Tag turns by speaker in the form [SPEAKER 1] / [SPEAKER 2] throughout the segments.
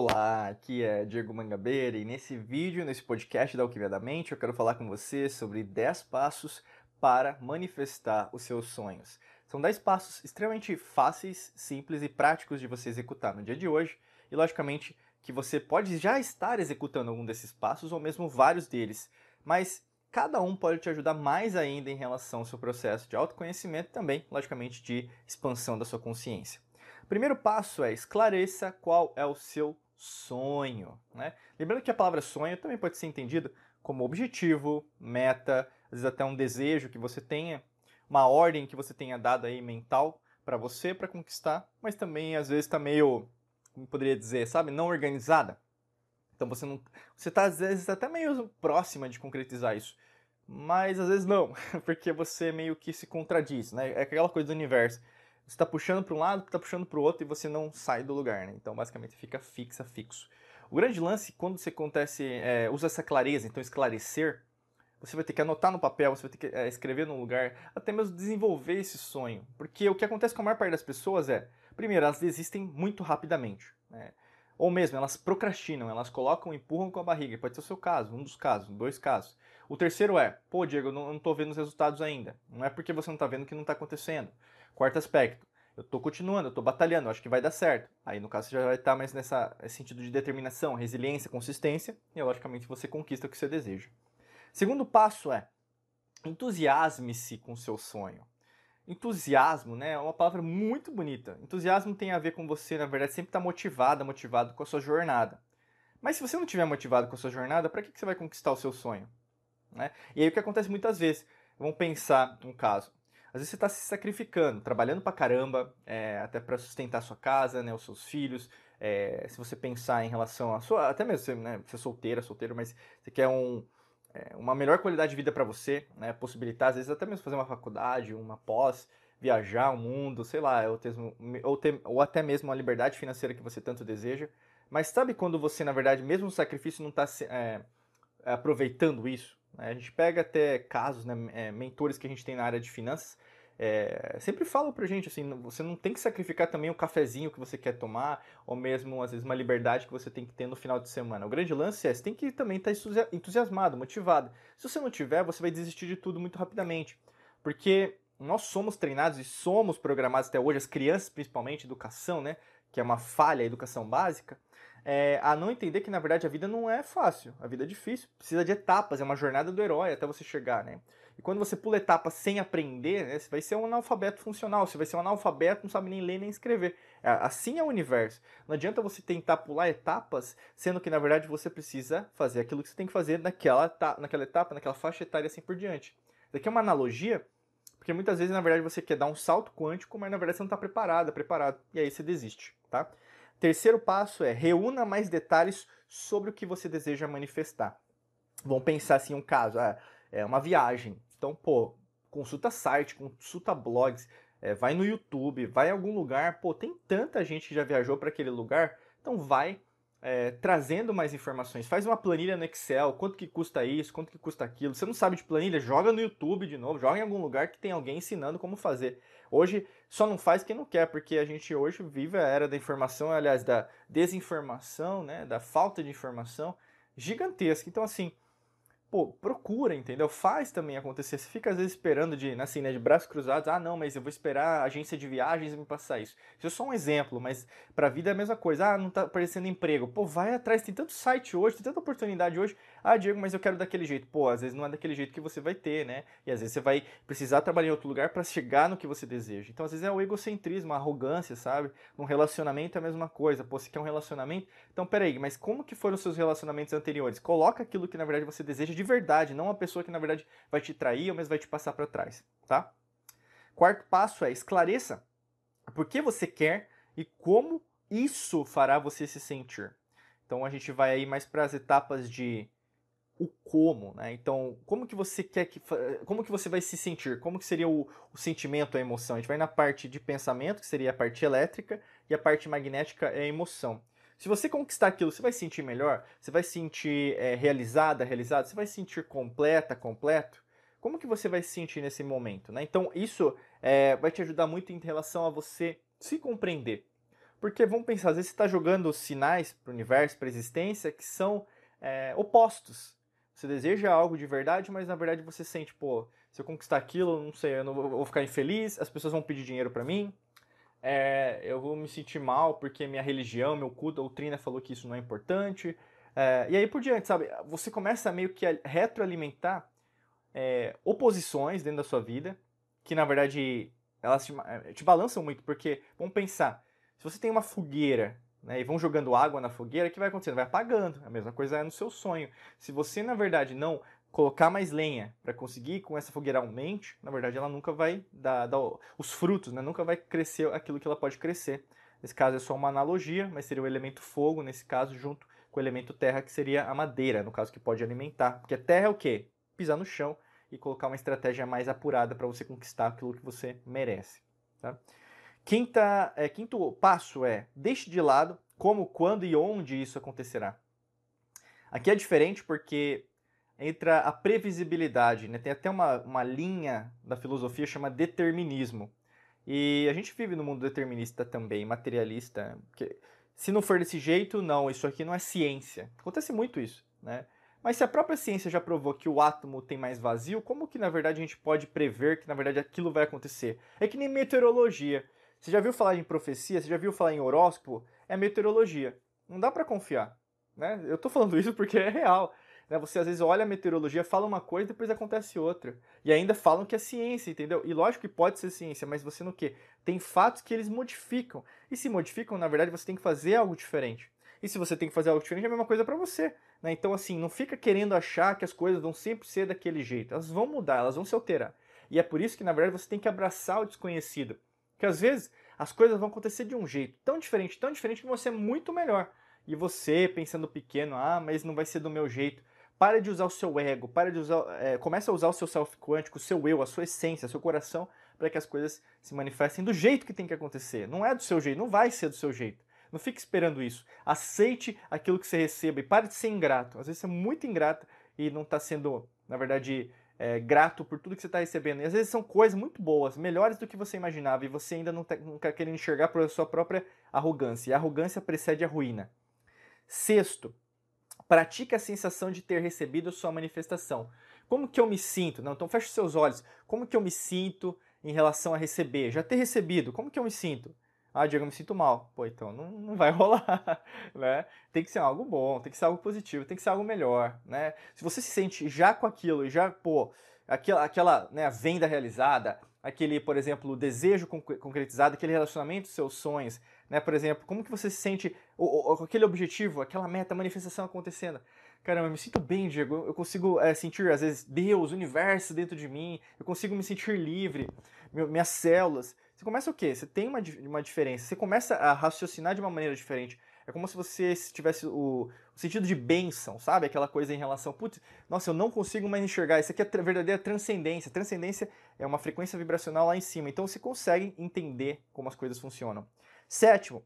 [SPEAKER 1] Olá, aqui é Diego Mangabeira e nesse vídeo, nesse podcast da Alquimia da Mente, eu quero falar com você sobre 10 passos para manifestar os seus sonhos. São 10 passos extremamente fáceis, simples e práticos de você executar no dia de hoje e, logicamente, que você pode já estar executando algum desses passos ou mesmo vários deles, mas cada um pode te ajudar mais ainda em relação ao seu processo de autoconhecimento e também, logicamente, de expansão da sua consciência. Primeiro passo é esclareça qual é o seu sonho. Né? Lembrando que a palavra sonho também pode ser entendida como objetivo, meta, às vezes até um desejo que você tenha, uma ordem que você tenha dado aí mental para você para conquistar, mas também às vezes está meio, como poderia dizer, sabe, não organizada. Então você não, você está às vezes até meio próxima de concretizar isso, mas às vezes não, porque você meio que se contradiz, né? É aquela coisa do universo você está puxando para um lado, está puxando para o outro e você não sai do lugar, né? Então, basicamente, fica fixa, fixo. O grande lance, quando você acontece, é, usa essa clareza, então esclarecer, você vai ter que anotar no papel, você vai ter que é, escrever num lugar, até mesmo desenvolver esse sonho. Porque o que acontece com a maior parte das pessoas é, primeiro, elas desistem muito rapidamente. Né? Ou mesmo, elas procrastinam, elas colocam, empurram com a barriga. Pode ser o seu caso, um dos casos, dois casos. O terceiro é, pô, Diego, eu não estou vendo os resultados ainda. Não é porque você não está vendo que não está acontecendo. Quarto aspecto, eu estou continuando, eu estou batalhando, acho que vai dar certo. Aí, no caso, você já vai estar mais nessa, nesse sentido de determinação, resiliência, consistência, e, logicamente, você conquista o que você deseja. Segundo passo é, entusiasme-se com o seu sonho. Entusiasmo, né, é uma palavra muito bonita. Entusiasmo tem a ver com você, na verdade, sempre estar tá motivada, motivado com a sua jornada. Mas se você não estiver motivado com a sua jornada, para que, que você vai conquistar o seu sonho? Né? E aí o que acontece muitas vezes, vamos pensar um caso. Às vezes você está se sacrificando, trabalhando pra caramba, é, até para sustentar sua casa, né, os seus filhos. É, se você pensar em relação a sua. Até mesmo você, né, você é solteira, solteiro, mas você quer um, é, uma melhor qualidade de vida para você, né, possibilitar, às vezes, até mesmo fazer uma faculdade, uma pós, viajar o mundo, sei lá, ou, ter, ou, ter, ou até mesmo a liberdade financeira que você tanto deseja. Mas sabe quando você, na verdade, mesmo no sacrifício, não está é, aproveitando isso? Né? A gente pega até casos, né, é, mentores que a gente tem na área de finanças, é, sempre falam pra gente assim, você não tem que sacrificar também o cafezinho que você quer tomar, ou mesmo, às vezes, uma liberdade que você tem que ter no final de semana. O grande lance é, você tem que também estar tá entusiasmado, motivado. Se você não tiver, você vai desistir de tudo muito rapidamente. Porque nós somos treinados e somos programados até hoje, as crianças principalmente, educação, né? Que é uma falha, a educação básica, é, a não entender que na verdade a vida não é fácil, a vida é difícil, precisa de etapas, é uma jornada do herói até você chegar, né? E quando você pula etapas sem aprender, né, você vai ser um analfabeto funcional, você vai ser um analfabeto, não sabe nem ler nem escrever. É, assim é o universo. Não adianta você tentar pular etapas, sendo que na verdade você precisa fazer aquilo que você tem que fazer naquela, naquela etapa, naquela faixa etária assim por diante. Isso aqui é uma analogia, porque muitas vezes na verdade você quer dar um salto quântico, mas na verdade você não está preparado, preparado, e aí você desiste, tá? Terceiro passo é reúna mais detalhes sobre o que você deseja manifestar. Vamos pensar assim um caso, ah, é uma viagem. Então, pô, consulta site, consulta blogs, é, vai no YouTube, vai em algum lugar. Pô, tem tanta gente que já viajou para aquele lugar, então vai é, trazendo mais informações. Faz uma planilha no Excel, quanto que custa isso, quanto que custa aquilo. Você não sabe de planilha, joga no YouTube de novo, joga em algum lugar que tem alguém ensinando como fazer. Hoje só não faz quem não quer, porque a gente hoje vive a era da informação, aliás, da desinformação, né, da falta de informação gigantesca. Então assim, pô, procura, entendeu? Faz também acontecer. Você fica às vezes esperando de, assim, né, de braços cruzados, ah, não, mas eu vou esperar a agência de viagens me passar isso. Isso é só um exemplo, mas pra vida é a mesma coisa. Ah, não tá aparecendo emprego. Pô, vai atrás, tem tanto site hoje, tem tanta oportunidade hoje. Ah, Diego, mas eu quero daquele jeito. Pô, às vezes não é daquele jeito que você vai ter, né? E às vezes você vai precisar trabalhar em outro lugar para chegar no que você deseja. Então, às vezes é o egocentrismo, a arrogância, sabe? Um relacionamento é a mesma coisa. Pô, você quer um relacionamento? Então, peraí, mas como que foram os seus relacionamentos anteriores? Coloca aquilo que na verdade você deseja de verdade, não a pessoa que na verdade vai te trair ou mesmo vai te passar para trás, tá? Quarto passo é esclareça por que você quer e como isso fará você se sentir. Então a gente vai aí mais para as etapas de o como, né? Então, como que você quer que como que você vai se sentir? Como que seria o, o, sentimento, a emoção? A gente vai na parte de pensamento, que seria a parte elétrica, e a parte magnética é a emoção. Se você conquistar aquilo, você vai se sentir melhor? Você vai se sentir é, realizada, realizado? Você vai se sentir completa, completo? Como que você vai se sentir nesse momento, né? Então, isso é, vai te ajudar muito em relação a você se compreender. Porque vamos pensar, às vezes você está jogando sinais para o universo, para a existência, que são é, opostos. Você deseja algo de verdade, mas na verdade você sente, pô, se eu conquistar aquilo, não sei, eu não vou, vou ficar infeliz, as pessoas vão pedir dinheiro para mim, é, eu vou me sentir mal porque minha religião, meu culto, a doutrina falou que isso não é importante. É, e aí por diante, sabe? Você começa a meio que a retroalimentar é, oposições dentro da sua vida, que na verdade elas te, é, te balançam muito, porque vamos pensar, se você tem uma fogueira né, e vão jogando água na fogueira, o que vai acontecendo? Vai apagando. A mesma coisa é no seu sonho. Se você, na verdade, não colocar mais lenha para conseguir com essa fogueira aumente, na verdade ela nunca vai dar, dar, os frutos, né? nunca vai crescer aquilo que ela pode crescer. Nesse caso é só uma analogia, mas seria o elemento fogo, nesse caso, junto com o elemento terra, que seria a madeira, no caso que pode alimentar. Porque a terra é o quê? Pisar no chão e colocar uma estratégia mais apurada para você conquistar aquilo que você merece. Tá? Quinta, é, quinto passo é deixe de lado como, quando e onde isso acontecerá. Aqui é diferente porque entra a previsibilidade. Né? Tem até uma, uma linha da filosofia chamada determinismo. E a gente vive no mundo determinista também, materialista. Que, se não for desse jeito, não, isso aqui não é ciência. Acontece muito isso, né? Mas se a própria ciência já provou que o átomo tem mais vazio, como que na verdade a gente pode prever que na verdade aquilo vai acontecer? É que nem meteorologia. Você já viu falar em profecia? Você já viu falar em horóscopo? É meteorologia. Não dá para confiar. Né? Eu tô falando isso porque é real. Né? Você às vezes olha a meteorologia, fala uma coisa depois acontece outra. E ainda falam que é ciência, entendeu? E lógico que pode ser ciência, mas você no quê? Tem fatos que eles modificam. E se modificam, na verdade, você tem que fazer algo diferente. E se você tem que fazer algo diferente, é a mesma coisa para você. Né? Então, assim, não fica querendo achar que as coisas vão sempre ser daquele jeito. Elas vão mudar, elas vão se alterar. E é por isso que, na verdade, você tem que abraçar o desconhecido. Porque às vezes as coisas vão acontecer de um jeito tão diferente, tão diferente que você é muito melhor. E você, pensando pequeno, ah, mas não vai ser do meu jeito. Para de usar o seu ego, para de usar, é, começa a usar o seu self quântico, o seu eu, a sua essência, o seu coração, para que as coisas se manifestem do jeito que tem que acontecer. Não é do seu jeito, não vai ser do seu jeito. Não fique esperando isso. Aceite aquilo que você receba e pare de ser ingrato. Às vezes você é muito ingrato e não está sendo, na verdade, é, grato por tudo que você está recebendo. E às vezes são coisas muito boas, melhores do que você imaginava, e você ainda não está tá querendo enxergar por sua própria arrogância. E a arrogância precede a ruína. Sexto, Pratique a sensação de ter recebido sua manifestação. Como que eu me sinto? Não, então feche seus olhos. Como que eu me sinto em relação a receber? Já ter recebido, como que eu me sinto? Ah, Diego, eu me sinto mal. Pô, então não, não vai rolar, né? Tem que ser algo bom, tem que ser algo positivo, tem que ser algo melhor, né? Se você se sente já com aquilo e já, pô, aquela, aquela né, venda realizada, aquele, por exemplo, desejo concretizado, aquele relacionamento, seus sonhos, né? Por exemplo, como que você se sente com aquele objetivo, aquela meta, manifestação acontecendo? Caramba, eu me sinto bem, Diego. Eu consigo é, sentir, às vezes, Deus, o universo dentro de mim. Eu consigo me sentir livre. minhas células. Você começa o quê? Você tem uma, uma diferença. Você começa a raciocinar de uma maneira diferente. É como se você tivesse o, o sentido de bênção, sabe? Aquela coisa em relação, putz, nossa, eu não consigo mais enxergar. Isso aqui é verdadeira transcendência. Transcendência é uma frequência vibracional lá em cima. Então você consegue entender como as coisas funcionam. Sétimo,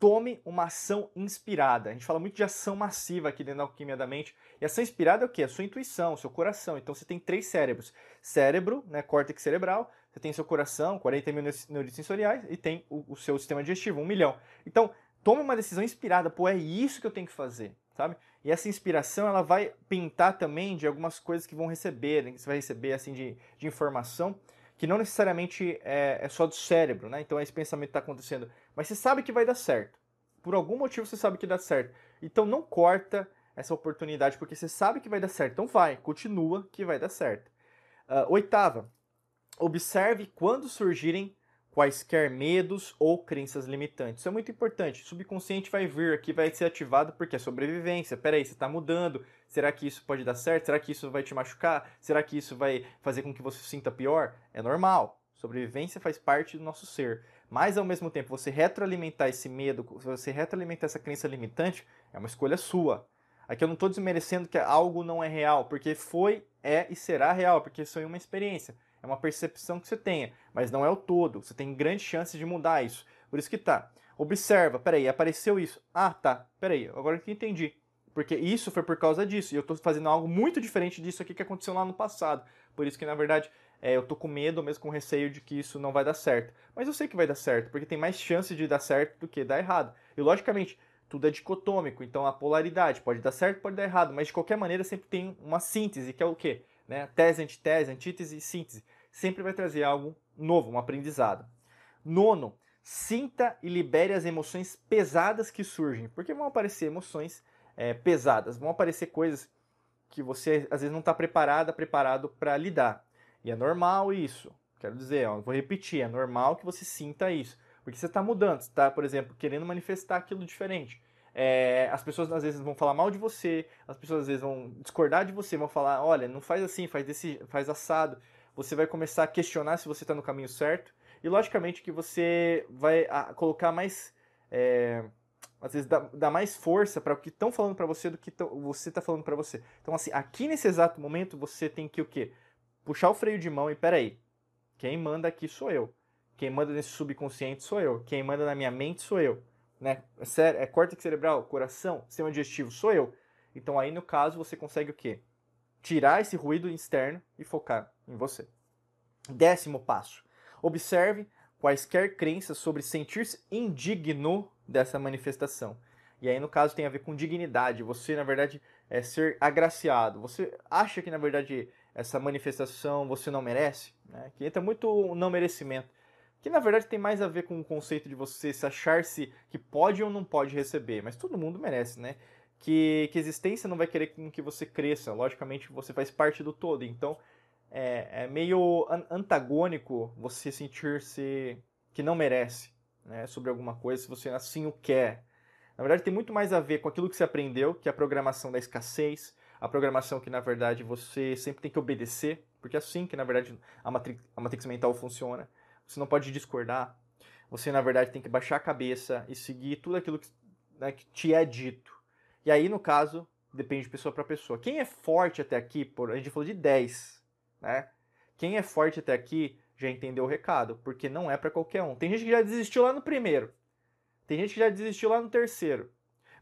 [SPEAKER 1] tome uma ação inspirada. A gente fala muito de ação massiva aqui dentro da alquimia da mente. E ação inspirada é o quê? A sua intuição, o seu coração. Então você tem três cérebros: cérebro, né, córtex cerebral, você tem seu coração, 40 mil neurônios sensoriais, e tem o, o, seu sistema digestivo, um milhão. Então, tome uma decisão inspirada. Pô, é isso que eu tenho que fazer, sabe? E essa inspiração, ela vai pintar também de algumas coisas que vão receber, né, que você vai receber, assim, de, de informação que não necessariamente é, é só do cérebro, né? Então esse pensamento está acontecendo. Mas você sabe que vai dar certo. Por algum motivo você sabe que dá certo. Então não corta essa oportunidade, porque você sabe que vai dar certo. Então vai, continua que vai dar certo. Uh, oitava, observe quando surgirem quaisquer medos ou crenças limitantes. Isso é muito importante. O subconsciente vai vir aqui, vai ser ativado porque é sobrevivência. Peraí, você está mudando. Será que isso pode dar certo? Será que isso vai te machucar? Será que isso vai fazer com que você se sinta pior? É normal. Sobrevivência faz parte do nosso ser. Mas ao mesmo tempo, você retroalimentar esse medo, você retroalimentar essa crença limitante, é uma escolha sua. Aqui eu não estou desmerecendo que algo não é real, porque foi, é e será real, porque é uma experiência. É uma percepção que você tenha, mas não é o todo. Você tem grande chance de mudar isso. Por isso que tá. Observa, peraí, apareceu isso. Ah, tá, peraí, agora que entendi. Porque isso foi por causa disso. E eu estou fazendo algo muito diferente disso aqui que aconteceu lá no passado. Por isso que, na verdade, é, eu tô com medo, mesmo com receio de que isso não vai dar certo. Mas eu sei que vai dar certo, porque tem mais chance de dar certo do que dar errado. E logicamente, tudo é dicotômico, então a polaridade pode dar certo, pode dar errado, mas de qualquer maneira sempre tem uma síntese, que é o quê? Né? Tese, antitese, antítese e síntese. Sempre vai trazer algo novo, um aprendizado. Nono, sinta e libere as emoções pesadas que surgem, porque vão aparecer emoções é, pesadas, vão aparecer coisas que você às vezes não está preparada, preparado para lidar. E é normal isso. Quero dizer, ó, vou repetir, é normal que você sinta isso. Porque você está mudando, está, por exemplo, querendo manifestar aquilo diferente. É, as pessoas às vezes vão falar mal de você, as pessoas às vezes vão discordar de você, vão falar, olha, não faz assim, faz desse, faz assado. Você vai começar a questionar se você está no caminho certo. E logicamente que você vai a, colocar mais. É, às vezes dá, dá mais força para o que estão falando para você do que você está falando para você. Então, assim, aqui nesse exato momento você tem que o quê? Puxar o freio de mão e peraí. Quem manda aqui sou eu. Quem manda nesse subconsciente sou eu. Quem manda na minha mente sou eu. Né? É, é córtex cerebral, coração, sistema digestivo sou eu. Então aí no caso você consegue o quê? Tirar esse ruído externo e focar em você. Décimo passo. Observe quaisquer crenças sobre sentir-se indigno dessa manifestação. E aí, no caso, tem a ver com dignidade. Você, na verdade, é ser agraciado. Você acha que, na verdade, essa manifestação você não merece? Né? Que entra muito o não merecimento que na verdade tem mais a ver com o conceito de você se achar-se que pode ou não pode receber, mas todo mundo merece, né? Que, que existência não vai querer que você cresça, logicamente você faz parte do todo, então é, é meio antagônico você sentir-se que não merece né, sobre alguma coisa se você assim o quer. Na verdade, tem muito mais a ver com aquilo que você aprendeu, que é a programação da escassez, a programação que na verdade você sempre tem que obedecer, porque é assim que na verdade a matrix, a matrix mental funciona. Você não pode discordar. Você, na verdade, tem que baixar a cabeça e seguir tudo aquilo que, né, que te é dito. E aí, no caso, depende de pessoa para pessoa. Quem é forte até aqui, por, a gente falou de 10, né? Quem é forte até aqui já entendeu o recado, porque não é para qualquer um. Tem gente que já desistiu lá no primeiro. Tem gente que já desistiu lá no terceiro.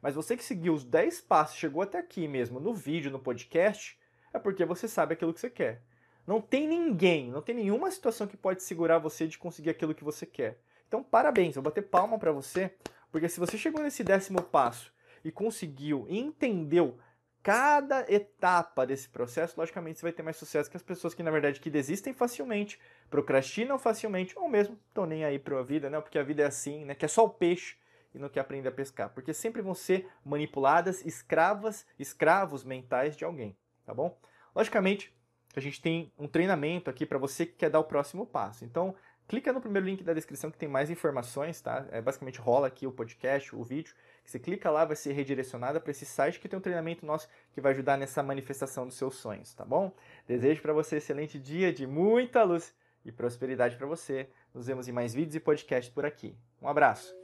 [SPEAKER 1] Mas você que seguiu os 10 passos, chegou até aqui mesmo, no vídeo, no podcast, é porque você sabe aquilo que você quer. Não tem ninguém, não tem nenhuma situação que pode segurar você de conseguir aquilo que você quer. Então, parabéns, vou bater palma para você, porque se você chegou nesse décimo passo e conseguiu, entendeu cada etapa desse processo, logicamente você vai ter mais sucesso que as pessoas que, na verdade, que desistem facilmente, procrastinam facilmente, ou mesmo estão nem aí para a vida, né? Porque a vida é assim, né? Que é só o peixe e não quer aprender a pescar. Porque sempre vão ser manipuladas, escravas, escravos mentais de alguém, tá bom? Logicamente, a gente tem um treinamento aqui para você que quer dar o próximo passo. Então, clica no primeiro link da descrição que tem mais informações, tá? É, basicamente rola aqui o podcast, o vídeo. Você clica lá, vai ser redirecionada para esse site que tem um treinamento nosso que vai ajudar nessa manifestação dos seus sonhos, tá bom? Desejo para você um excelente dia de muita luz e prosperidade para você. Nos vemos em mais vídeos e podcasts por aqui. Um abraço.